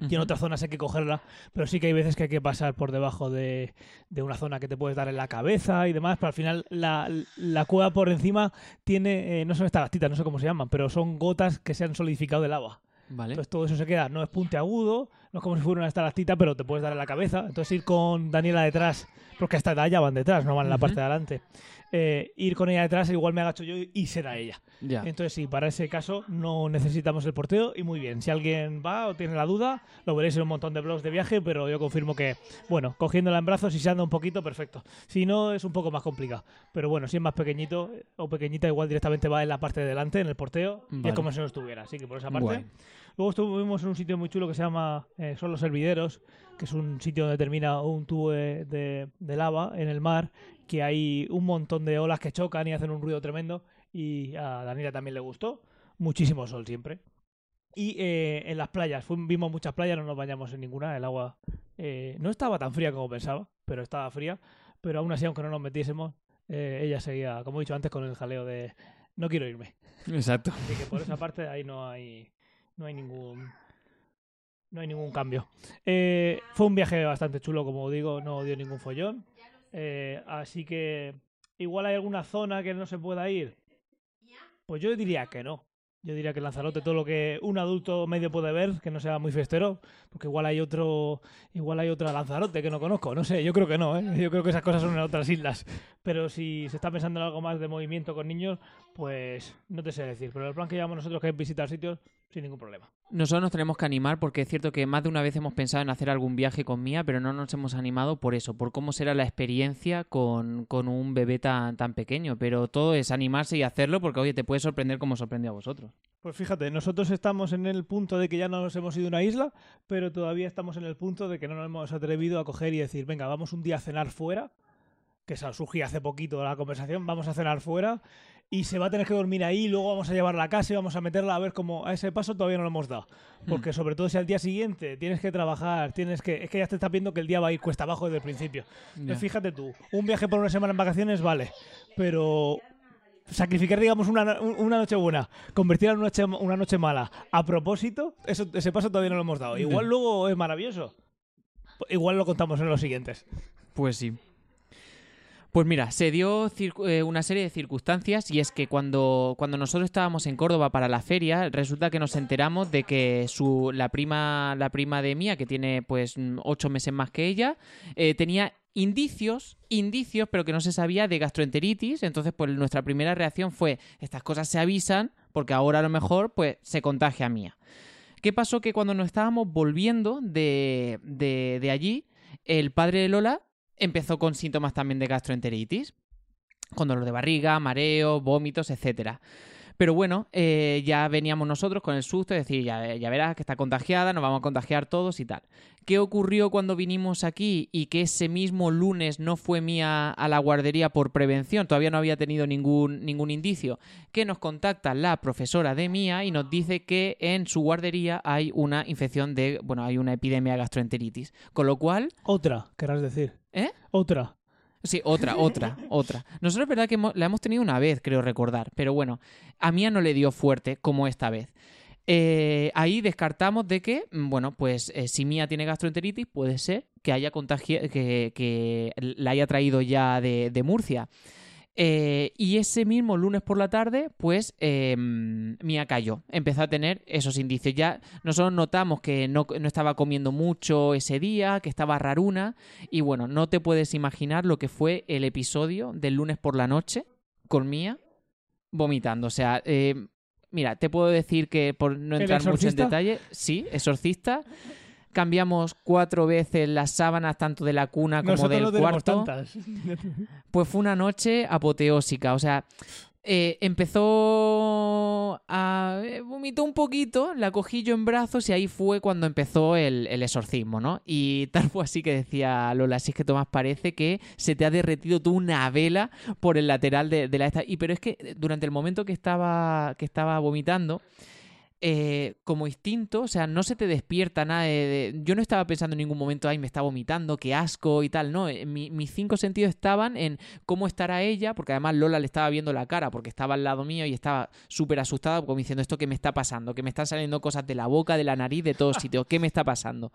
y en Ujú. otras zonas hay que cogerla, pero sí que hay veces que hay que pasar por debajo de, de una zona que te puedes dar en la cabeza y demás, pero al final la, la cueva por encima tiene, eh, no son estalactitas, no sé cómo se llaman, pero son gotas que se han solidificado del agua. Vale. Entonces todo eso se queda, no es puntiagudo, no es como si fuera una estalactita, pero te puedes dar en la cabeza. Entonces ir con Daniela detrás, porque hasta allá van detrás, no van en la parte de adelante. Eh, ir con ella detrás, igual me agacho yo y será ella. Ya. Entonces sí, para ese caso no necesitamos el porteo y muy bien. Si alguien va o tiene la duda, lo veréis en un montón de blogs de viaje, pero yo confirmo que, bueno, cogiéndola en brazos y se anda un poquito, perfecto. Si no, es un poco más complicado. Pero bueno, si es más pequeñito eh, o pequeñita, igual directamente va en la parte de delante, en el porteo, y Vale. es como si no estuviera. Así que por esa parte. Guay. Luego estuvimos en un sitio muy chulo que se llama eh, Son los Hervideros, que es un sitio donde termina un tubo de, de- de lava en el mar, que hay un montón de olas que chocan y hacen un ruido tremendo. Y a Daniela también le gustó. Muchísimo sol siempre. Y eh, en las playas, fu- vimos muchas playas, no nos bañamos en ninguna. El agua eh, no estaba tan fría como pensaba, pero estaba fría. Pero aún así, aunque no nos metiésemos, eh, ella seguía, como he dicho antes, con el jaleo de no quiero irme. Exacto. Así que por esa parte ahí no hay no hay ningún no hay ningún cambio. Eh, fue un viaje bastante chulo, como digo, no dio ningún follón. Eh, así que igual hay alguna zona que no se pueda ir. Pues yo diría que no. Yo diría que Lanzarote, todo lo que un adulto medio puede ver, que no sea muy festero, porque igual hay otro, igual hay otra Lanzarote que no conozco, no sé, yo creo que no, ¿eh? yo creo que esas cosas son en otras islas. Pero si se está pensando en algo más de movimiento con niños, pues no te sé decir. Pero el plan que llevamos nosotros que es visitar sitios sin ningún problema. Nosotros nos tenemos que animar porque es cierto que más de una vez hemos pensado en hacer algún viaje con Mía, pero no nos hemos animado por eso, por cómo será la experiencia con, con un bebé tan, tan pequeño. Pero todo es animarse y hacerlo porque, oye, te puede sorprender como sorprendió a vosotros. Pues fíjate, nosotros estamos en el punto de que ya no nos hemos ido a una isla, pero todavía estamos en el punto de que no nos hemos atrevido a coger y decir, venga, vamos un día a cenar fuera, que se surgió hace poquito la conversación, vamos a cenar fuera y se va a tener que dormir ahí, luego vamos a llevarla a casa y vamos a meterla a ver cómo a ese paso todavía no lo hemos dado. Porque sobre todo si al día siguiente tienes que trabajar, tienes que... Es que ya te estás viendo que el día va a ir cuesta abajo desde el principio. Pues fíjate tú, un viaje por una semana en vacaciones vale, pero sacrificar, digamos, una, una noche buena, convertirla en una noche, una noche mala a propósito, eso, ese paso todavía no lo hemos dado. Igual luego es maravilloso. Igual lo contamos en los siguientes. Pues sí. Pues mira, se dio eh, una serie de circunstancias y es que cuando, cuando nosotros estábamos en Córdoba para la feria, resulta que nos enteramos de que su, la, prima, la prima de Mía, que tiene pues ocho meses más que ella, eh, tenía indicios, indicios, pero que no se sabía de gastroenteritis. Entonces, pues nuestra primera reacción fue, estas cosas se avisan porque ahora a lo mejor pues se contagia a Mía. ¿Qué pasó? Que cuando nos estábamos volviendo de, de, de allí, el padre de Lola empezó con síntomas también de gastroenteritis, con dolor de barriga, mareo, vómitos, etcétera. Pero bueno, eh, ya veníamos nosotros con el susto de decir, ya, ya verás que está contagiada, nos vamos a contagiar todos y tal. ¿Qué ocurrió cuando vinimos aquí y que ese mismo lunes no fue mía a la guardería por prevención? Todavía no había tenido ningún, ningún indicio. Que nos contacta la profesora de mía y nos dice que en su guardería hay una infección de, bueno, hay una epidemia de gastroenteritis. Con lo cual, Otra, querrás decir. ¿eh? Otra. Sí, otra, otra, <laughs> otra. Nosotros es verdad que hemos- la hemos tenido una vez, creo recordar, pero bueno, a Mía no le dio fuerte como esta vez. Eh, ahí descartamos de que, mm, bueno, pues eh, si Mía tiene gastroenteritis, puede ser que haya contagi- que, que la haya traído ya de, de Murcia. Eh, y ese mismo lunes por la tarde, pues eh, Mía cayó. Empezó a tener esos indicios. Ya nosotros notamos que no, no estaba comiendo mucho ese día, que estaba raruna. Y bueno, no te puedes imaginar lo que fue el episodio del lunes por la noche con Mía vomitando. O sea, eh, mira, te puedo decir que por no ¿El entrar mucho en detalle, sí, exorcista. Cambiamos cuatro veces las sábanas, tanto de la cuna como Nosotros del no cuarto. tantas. <laughs> Pues fue una noche apoteósica. O sea, eh, empezó a. eh, vomitó un poquito, la cogí yo en brazos y ahí fue cuando empezó el, el exorcismo, ¿no? Y tal fue así que decía Lola: Si es que Tomás parece que se te ha derretido tú una vela por el lateral de, de la esta. Y pero es que durante el momento que estaba, que estaba vomitando. Eh, como instinto, o sea, no se te despierta nada de, Yo no estaba pensando en ningún momento, ay, me está vomitando, qué asco y tal, no. eh, mi- mis cinco sentidos estaban en cómo estará ella, porque además Lola le estaba viendo la cara, porque estaba al lado mío y estaba súper asustada, como diciendo esto que me está pasando, que me están saliendo cosas de la boca, de la nariz, de todos sitios, ¿qué me está pasando?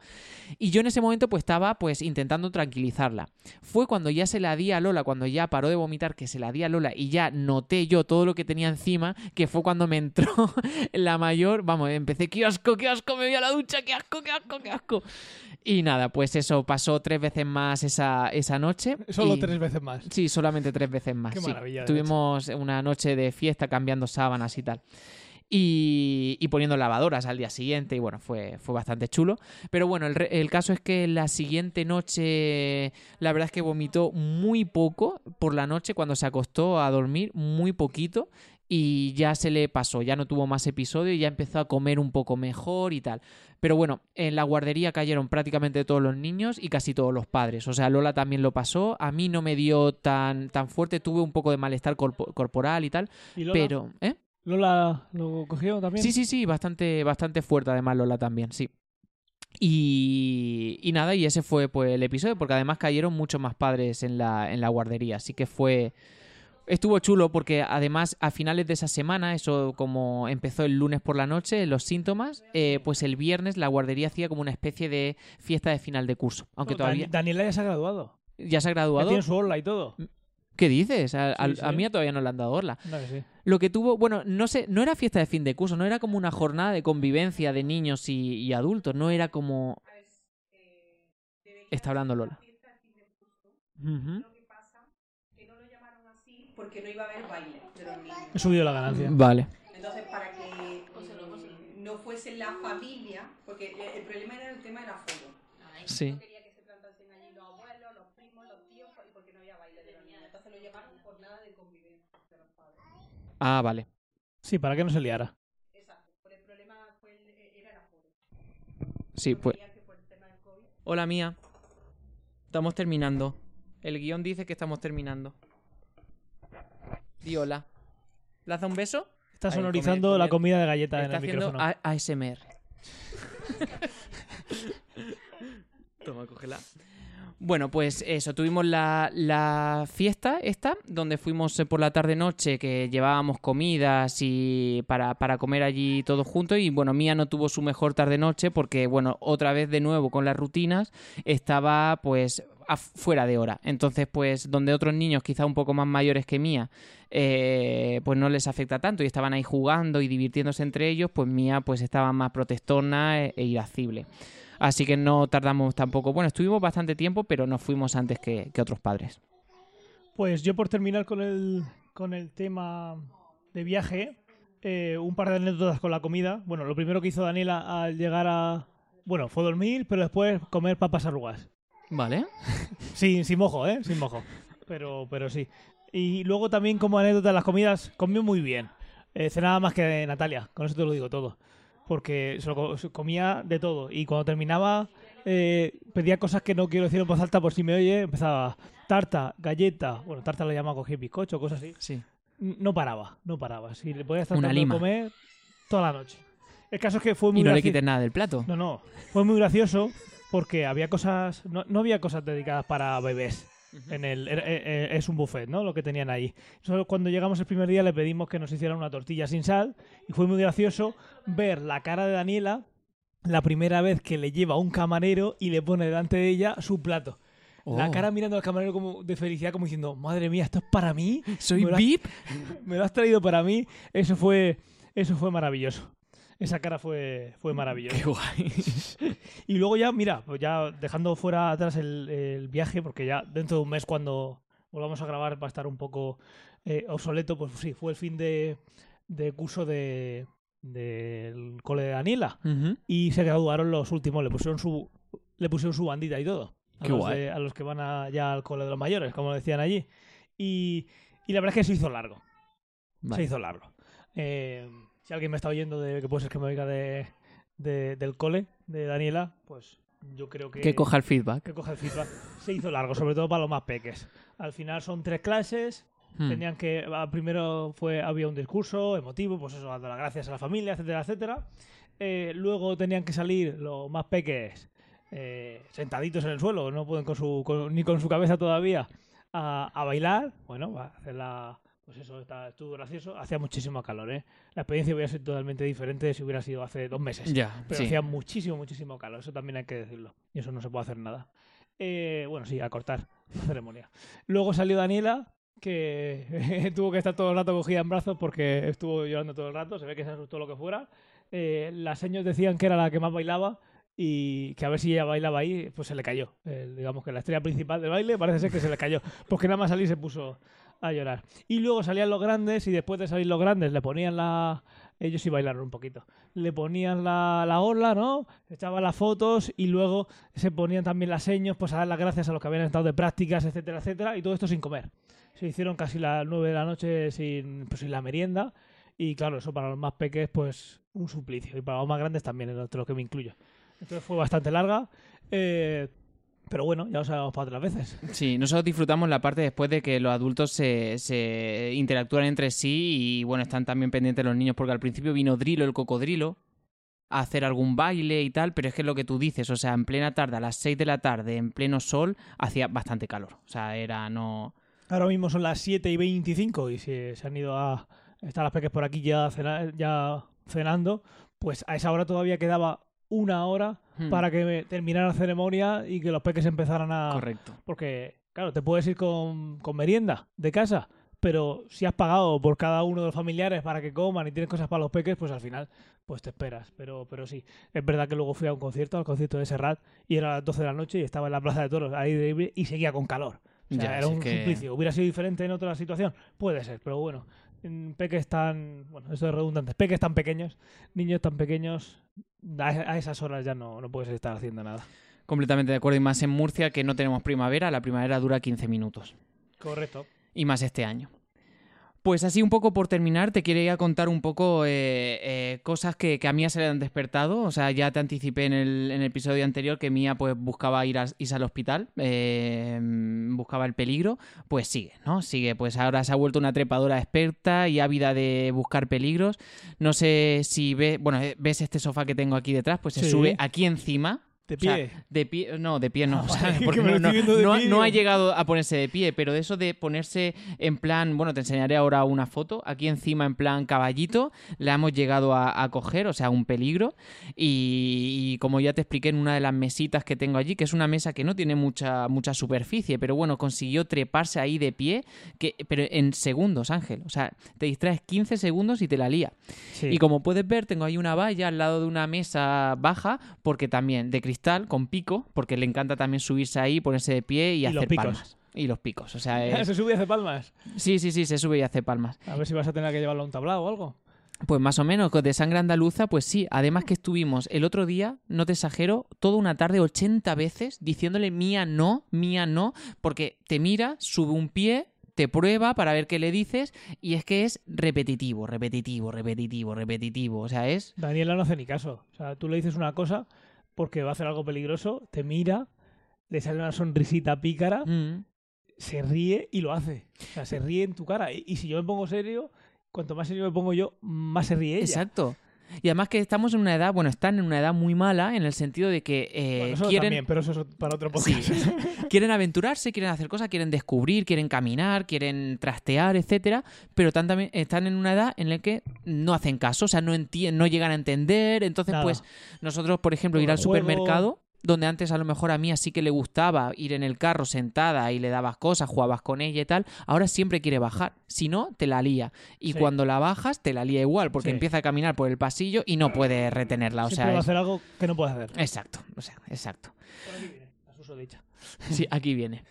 Y yo en ese momento pues estaba pues intentando tranquilizarla. Fue cuando ya se la di a Lola, cuando ya paró de vomitar, que se la di a Lola y ya noté yo todo lo que tenía encima, que fue cuando me entró <laughs> la mayor calor. Vamos, empecé, qué asco, qué asco, me voy a la ducha, qué asco, qué asco, qué asco. Y nada, pues eso, pasó tres veces más esa, esa noche. Solo y- tres veces más. Sí, solamente tres veces más. Qué sí. maravilla Tuvimos una noche de fiesta cambiando sábanas y tal. Y, y poniendo lavadoras al día siguiente y bueno, fue, fue bastante chulo. Pero bueno, el, el caso es que la siguiente noche, la verdad es que vomitó muy poco por la noche cuando se acostó a dormir, muy poquito. Y ya se le pasó, ya no tuvo más episodio y ya empezó a comer un poco mejor y tal. Pero bueno, en la guardería cayeron prácticamente todos los niños y casi todos los padres. O sea, Lola también lo pasó. A mí no me dio tan, tan fuerte, tuve un poco de malestar corpo- corporal y tal. ¿Y Lola? Pero, ¿eh? ¿Lola lo cogió también? Sí, sí, sí, bastante, bastante fuerte además Lola también, sí. Y, y nada, y ese fue pues el episodio, porque además cayeron muchos más padres en la, en la guardería, así que fue... Estuvo chulo porque además a finales de esa semana, eso como empezó el lunes por la noche, los síntomas, eh, pues el viernes la guardería hacía como una especie de fiesta de final de curso, aunque No, todavía... Dan- Daniela ya se ha graduado. ¿Ya se ha Ya graduado? tiene su orla y todo. ¿Qué dices? A, a- Sí, sí. a mí todavía no le han dado orla. No, que sí. Lo que tuvo, bueno, no sé, no era fiesta de fin de curso, no era como una jornada de convivencia de niños y, y adultos, no era como... Está hablando Lola. Porque no iba a haber baile de los niños. He subido la ganancia. Vale. Entonces, para que no fuese la familia, porque el- problema era el tema del aforo. Sí. No quería que se plantasen allí los abuelos, los primos, los tíos, y porque no había baile de los niños. Entonces lo llevaron por nada de convivencia de los padres. Ah, vale. Sí, para que no se liara. Exacto. Por el problema fue el, era el aforo. Sí, pues... Hola, mía. Estamos terminando. El guion dice que estamos terminando. Di hola. ¿Le has dado un beso? Está sonorizando la comida de galleta en Está el haciendo micrófono. A- ASMR. <laughs> Toma, cógela. Bueno, pues eso, tuvimos la, la fiesta esta, donde fuimos eh, por la tarde-noche, que llevábamos comidas y para, para comer allí todos juntos. Y bueno, Mía no tuvo su mejor tarde-noche porque, bueno, otra vez de nuevo con las rutinas, estaba pues fuera de hora. Entonces, pues donde otros niños, quizá un poco más mayores que Mía, eh, pues no les afecta tanto y estaban ahí jugando y divirtiéndose entre ellos, pues Mía pues estaba más protestona e, e irascible. Así que no tardamos tampoco. Bueno, estuvimos bastante tiempo, pero nos fuimos antes que, otros padres. Pues yo por terminar con el, con el tema de viaje, eh, un par de anécdotas con la comida. Bueno, lo primero que hizo Daniela al llegar a... Bueno, fue dormir, pero después comer papas arrugas. ¿Vale? Sí, sin mojo, ¿eh? Sin mojo. Pero, pero sí. Y luego también como anécdota de las comidas, comió muy bien. Eh, cenaba más que Natalia, con eso te lo digo todo. Porque se lo comía de todo. Y cuando terminaba, eh, pedía cosas que no quiero decir en voz alta por si me oye. Empezaba tarta, galleta. Bueno, tarta la llama cogí bizcocho, cosas así. Sí. No paraba, no paraba. Si le podía estar Una de lima. comer toda la noche. El caso es que fue muy Y no le graci- quites nada del plato. no, no. Fue muy gracioso porque había cosas. No, no había cosas dedicadas para bebés. En el, era- eh, eh, es un buffet, ¿no? Lo que tenían ahí. Solo cuando llegamos el primer día le pedimos que nos hicieran una tortilla sin sal. Y fue muy gracioso ver la cara de Daniela la primera vez que le lleva un camarero y le pone delante de ella su plato. La Oh. cara mirando al camarero como de felicidad, como diciendo, madre mía, esto es para mí. ¿Soy me lo has- VIP? <laughs> Me lo has traído para mí. Eso fue, eso fue maravilloso. Esa cara fue, fue maravillosa. Qué guay. <laughs> Y luego ya, mira, pues ya dejando fuera atrás el, el viaje, porque ya dentro de un mes cuando volvamos a grabar va a estar un poco eh, obsoleto, pues sí, fue el fin de, de curso de del cole de Daniela. Y se graduaron los últimos, le pusieron su, le pusieron su bandita y todo. A, Qué los, guay. de- a los que van a- ya al cole de los mayores, como decían allí. Y, y la verdad es que se hizo largo. Se hizo largo. Eh, si alguien me está oyendo de que puede ser que me oiga de, de- del cole de Daniela, pues yo creo que, Que coja el feedback. que coja el feedback. Se hizo largo, sobre todo para los más peques. Al final son tres clases. Hmm. Tenían que ah, primero fue había un discurso emotivo, pues eso, dando las gracias a la familia, etcétera, etcétera. Eh, luego tenían que salir los más peques eh, sentaditos en el suelo, no pueden con su con- ni con su cabeza todavía a, a bailar. Bueno, a hacer la pues eso está, estuvo gracioso. Hacía muchísimo calor, ¿eh? La experiencia hubiera sido totalmente diferente si hubiera sido hace dos meses. Ya, Pero sí. hacía muchísimo, muchísimo calor. Eso también hay que decirlo. Y eso no se puede hacer nada. Eh, bueno, sí, a cortar <laughs> la ceremonia. Luego salió Daniela, que <laughs> tuvo que estar todo el rato cogida en brazos porque estuvo llorando todo el rato. Se ve que se asustó lo que fuera. eh, las señas decían que era la que más bailaba y que a ver si ella bailaba ahí, pues se le cayó. Eh, digamos que la estrella principal del baile parece ser que se le cayó, porque nada más salir se puso a llorar. Y luego salían los grandes y después de salir los grandes le ponían la... Ellos sí bailaron un poquito. Le ponían la, la ola, ¿no? Echaban las fotos y luego se ponían también las señas, pues a dar las gracias a los que habían estado de prácticas, etcétera, etcétera, y todo esto sin comer. Se hicieron casi las nueve de la noche sin, pues, sin la merienda y claro, eso para los más pequeños, pues un suplicio. Y para los más grandes también, entre los que me incluyo. Entonces fue bastante larga. eh, pero bueno, ya os hagamos para otras veces. <laughs> Sí, nosotros disfrutamos la parte después de que los adultos se, se interactúan entre sí y bueno, están también pendientes los niños porque al principio vino Drilo, el cocodrilo, a hacer algún baile y tal, pero es que es lo que tú dices, o sea, en plena tarde, a las 6 de la tarde, en pleno sol, hacía bastante calor. O sea, era no... Ahora mismo son las 7 y 25 y si se han ido a... Están las peques por aquí ya, cena- ya cenando, pues a esa hora todavía quedaba una hora Hmm, para que terminara la ceremonia y que los peques empezaran a... Correcto. Porque, claro, te puedes ir con, con merienda de casa, pero si has pagado por cada uno de los familiares para que coman y tienes cosas para los peques, pues al final pues te esperas. Pero, pero sí, es verdad que luego fui a un concierto, al concierto de Serrat, y era a las 12 de la noche y estaba en la Plaza de Toros, ahí de libre, y seguía con calor. O sea, Ya, era un que- suplicio. ¿Hubiera sido diferente en otra situación? Puede ser, pero bueno. En peques tan... Bueno, esto es redundante. Peques tan pequeños, niños tan pequeños, a, a esas horas ya no, no puedes estar haciendo nada. Completamente de acuerdo. Y más en Murcia que no tenemos primavera, la primavera dura 15 minutos. Correcto. Y más este año. Pues así un poco por terminar, te quería contar un poco eh, eh, cosas que, que a Mía se le han despertado. O sea, ya te anticipé en el, en el episodio anterior que Mía pues buscaba ir a- irse al hospital, eh, buscaba el peligro. Pues sigue, ¿no? Sigue, pues ahora se ha vuelto una trepadora experta y ávida de buscar peligros. No sé si ves, bueno, ves este sofá que tengo aquí detrás, pues se Sí. sube aquí encima. De O sea, pie. de pie, no, de pie no, o <laughs> sea, porque no, no- no ha- no ha llegado a ponerse de pie, pero de eso de ponerse en plan, bueno, te enseñaré ahora una foto, aquí encima en plan caballito, la hemos llegado a, a coger, o sea, un peligro, y, y como ya te expliqué en una de las mesitas que tengo allí, que es una mesa que no tiene mucha, mucha superficie, pero bueno, consiguió treparse ahí de pie, que, pero en segundos, Ángel, o sea, te distraes 15 segundos y te la lía. Sí. Y como puedes ver, tengo ahí una valla al lado de una mesa baja, porque también de cristal, con pico, porque le encanta también subirse ahí, ponerse de pie y, hacer picos. palmas. Y los picos, o sea, <laughs> es- ¿Se sube y hace palmas? sí, sí, sí, se sube y hace palmas. A ver si vas a tener que llevarlo a un tablado o algo. Pues más o menos, de sangre andaluza, pues sí. Además que estuvimos el otro día, no te exagero, toda una tarde 80 veces diciéndole mía no, mía no, porque te mira, sube un pie, te prueba para ver qué le dices y es que es repetitivo, repetitivo, repetitivo, repetitivo. O sea, es... Daniela no hace ni caso. O sea, tú le dices una cosa porque va a hacer algo peligroso, te mira, le sale una sonrisita pícara, Mm. se ríe y lo hace. O sea, se ríe en tu cara. Y, y si yo me pongo serio, cuanto más serio me pongo yo, más se ríe ella. Exacto. Y además que estamos en una edad, bueno, están en una edad muy mala en el sentido de que eh, Bueno, nosotros quieren... también, pero eso es para otro Sí. podcast. <laughs> quieren aventurarse, quieren hacer cosas, quieren descubrir, quieren caminar, quieren trastear, etcétera, pero tan- también están en una edad en la que no hacen caso, o sea, no no llegan a entender, entonces Nada. pues nosotros, por ejemplo, ir al supermercado donde antes a lo mejor a mí así que le gustaba ir en el carro sentada y le dabas cosas, jugabas con ella y tal, ahora siempre quiere bajar, si no, te la lía. Y Sí. cuando la bajas, te la lía igual, porque Sí. empieza a caminar por el pasillo y no puede retenerla. O Siempre sea, va a hacer algo que no puede hacer. Exacto, o sea, exacto. Por aquí viene, susodicha. Sí, aquí viene.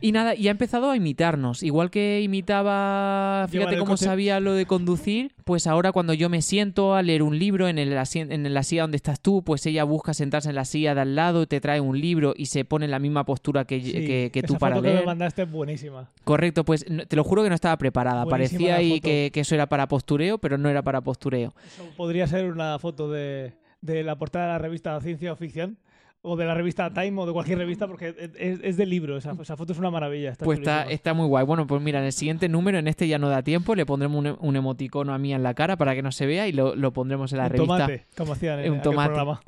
Y nada, y ha empezado a imitarnos. Igual que imitaba, fíjate cómo coche. sabía lo de conducir, pues ahora cuando yo me siento a leer un libro en, el en la silla donde estás tú, pues ella busca sentarse en la silla de al lado, te trae un libro y se pone en la misma postura que, Sí, que, que tú esa para foto que leer. me mandaste es buenísima. Correcto, pues te lo juro que no estaba preparada. Buenísima Parecía ahí que, que eso era para postureo, pero no era para postureo. Eso podría ser una foto de, de la portada de la revista Ciencia o Ficción. O de la revista Time o de cualquier revista, porque es, es del libro. Esa, esa foto es una maravilla. Está Pues está, está muy guay. Bueno, pues mira, en el siguiente número, en este ya no da tiempo, le pondremos un, un emoticono a mí en la cara para que no se vea y lo, lo pondremos en la un revista. tomate, como hacían en Un tomate. programa.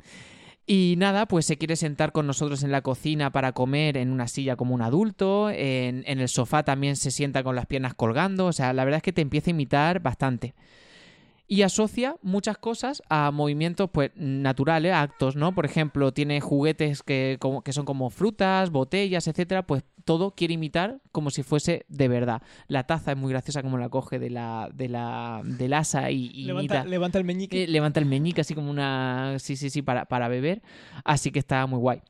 Y nada, pues se quiere sentar con nosotros en la cocina para comer en una silla como un adulto, en, en el sofá también se sienta con las piernas colgando, o sea, la verdad es que te empieza a imitar bastante. Y asocia muchas cosas a movimientos pues naturales, a actos, ¿no? Por ejemplo, tiene juguetes que, como- que son como frutas, botellas, etcétera, pues todo quiere imitar como si fuese de verdad. La taza es muy graciosa como la coge de la, de la, del asa y, y Levanta, imita- levanta el meñique. eh, levanta el meñique así como una. Sí, sí, sí, para, para beber. Así que está muy guay.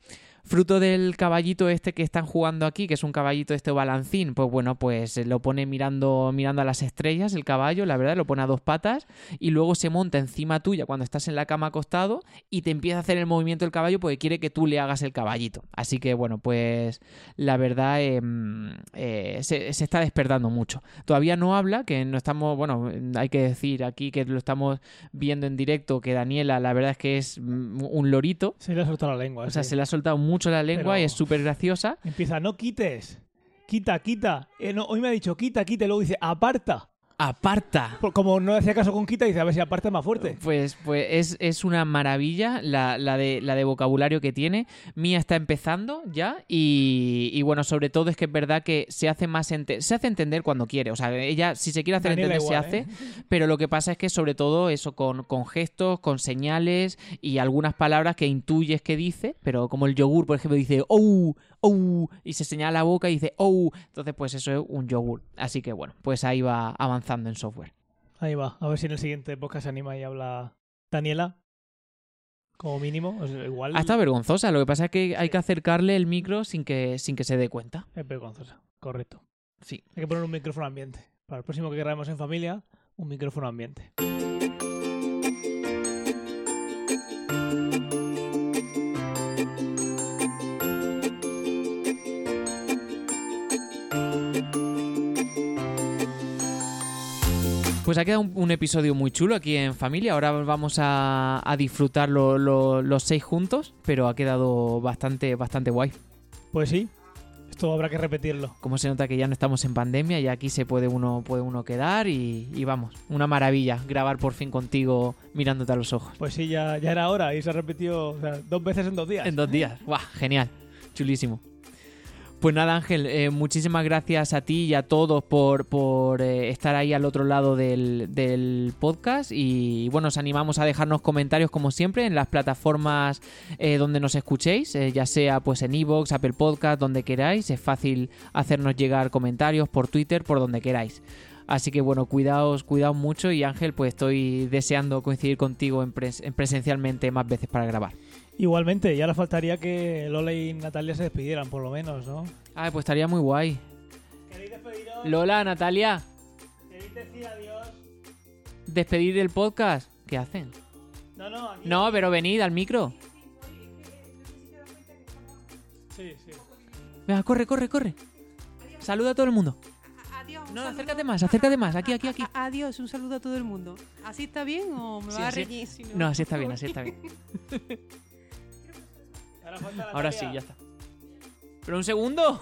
Fruto del caballito este que están jugando aquí, que es un caballito este balancín, pues bueno, pues eh, lo pone mirando, mirando a las estrellas el caballo, la verdad, lo pone a dos patas y luego se monta encima tuya cuando estás en la cama acostado y te empieza a hacer el movimiento del caballo porque quiere que tú le hagas el caballito. Así que bueno, pues la verdad em, eh, se, se está despertando mucho. Todavía no habla, que no estamos, bueno, hay que decir aquí que lo estamos viendo en directo que Daniela, la verdad es que es mm, un lorito. Se le ha soltado la lengua. O sea, sí. se le ha soltado mucho la lengua Pero- y es súper graciosa. Empieza, no quites. Quita, quita. Eh, no, hoy me ha dicho quita, quita. Y luego dice, aparta. Aparta. Como no hacía caso con quita, dice, a ver si aparta es más fuerte. Pues, pues es, es una maravilla la, la de, la de vocabulario que tiene. Mía está empezando ya y, y bueno, sobre todo es que es verdad que se hace más ente- se hace entender cuando quiere. O sea, ella si se quiere hacer Daniela entender igual, se ¿eh? hace, pero lo que pasa es que sobre todo eso con, con gestos, con señales y algunas palabras que intuyes que dice, pero como el yogur, por ejemplo, dice oh, oh, y se señala la boca y dice oh, entonces pues eso es un yogur. Así que bueno, pues ahí va avanzando en software. Ahí va. A ver si en el siguiente podcast se anima y habla Daniela. Como mínimo. O sea, igual Ha estado vergonzosa, lo que pasa es que hay que acercarle el micro sin que, sin que se dé cuenta. es vergonzosa. Correcto. Sí. Hay que poner un micrófono ambiente. Para el próximo que grabemos en familia, un micrófono ambiente. Pues ha quedado un, un episodio muy chulo aquí en familia. Ahora vamos a, a disfrutar lo- lo- los seis juntos, pero ha quedado bastante, bastante guay. Pues sí. Esto habrá que repetirlo. Como se nota que ya no estamos en pandemia y aquí se puede uno, puede uno quedar y, y vamos, una maravilla grabar por fin contigo mirándote a los ojos. Pues sí, ya, ya era hora y se ha repetido o sea, dos veces en dos días. En dos días. ¡Guau! Genial. Chulísimo. Pues nada, Ángel, eh, muchísimas gracias a ti y a todos por, por eh, estar ahí al otro lado del, del podcast. Y bueno, os animamos a dejarnos comentarios como siempre en las plataformas eh, donde nos escuchéis, ya sea pues en Evox, Apple Podcast, donde queráis. Es fácil hacernos llegar comentarios por Twitter, por donde queráis. Así que bueno, cuidaos, cuidaos mucho y Ángel, pues estoy deseando coincidir contigo en presencialmente más veces para grabar. Igualmente, ya le faltaría que Lola y Natalia se despidieran, por lo menos, ¿no? Ah, pues estaría muy guay. ¿Queréis despediros? Lola, Natalia, ¿Queréis decir adiós? despedir el podcast. ¿Qué hacen? No, no, aquí. No, pero venid al micro. Sí, sí. Venga, corre, corre, corre. Saluda a todo el mundo. Adiós. No, saludo. acércate más, acércate más. Aquí, aquí, aquí. Adiós, un saludo a todo el mundo. ¿Así está bien o me Sí, va a reñir? si No, así está bien, así está bien. <laughs> Ahora, sí, ya está. Pero un segundo.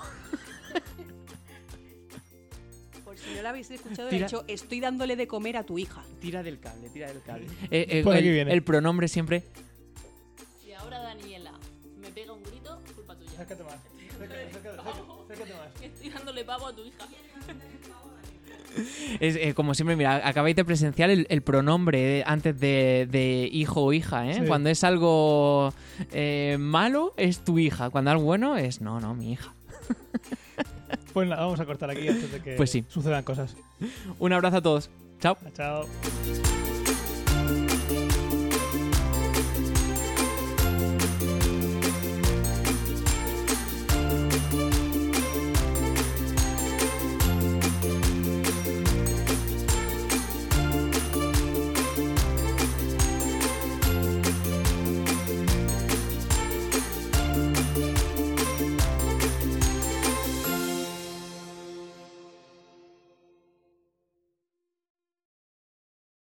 Por si no lo habéis escuchado, Tira- he dicho, estoy dándole de comer a tu hija. Tira del cable, tira del cable. Eh, eh, Por aquí el, viene. el pronombre siempre. Si ahora Daniela me pega un grito, culpa tuya. Acércate más. Acércate, acércate, acércate, acércate más. <laughs> Estoy dándole pavo a tu hija. <laughs> Es eh, como siempre, mira, acabáis de presenciar el, el pronombre antes de, de hijo o hija, ¿eh? Sí. Cuando es algo eh, malo, es tu hija. Cuando algo bueno, es no, no, mi hija. <laughs> Pues nada, vamos a cortar aquí antes de que Pues sí. sucedan cosas. Un abrazo a todos. Chao. Chao.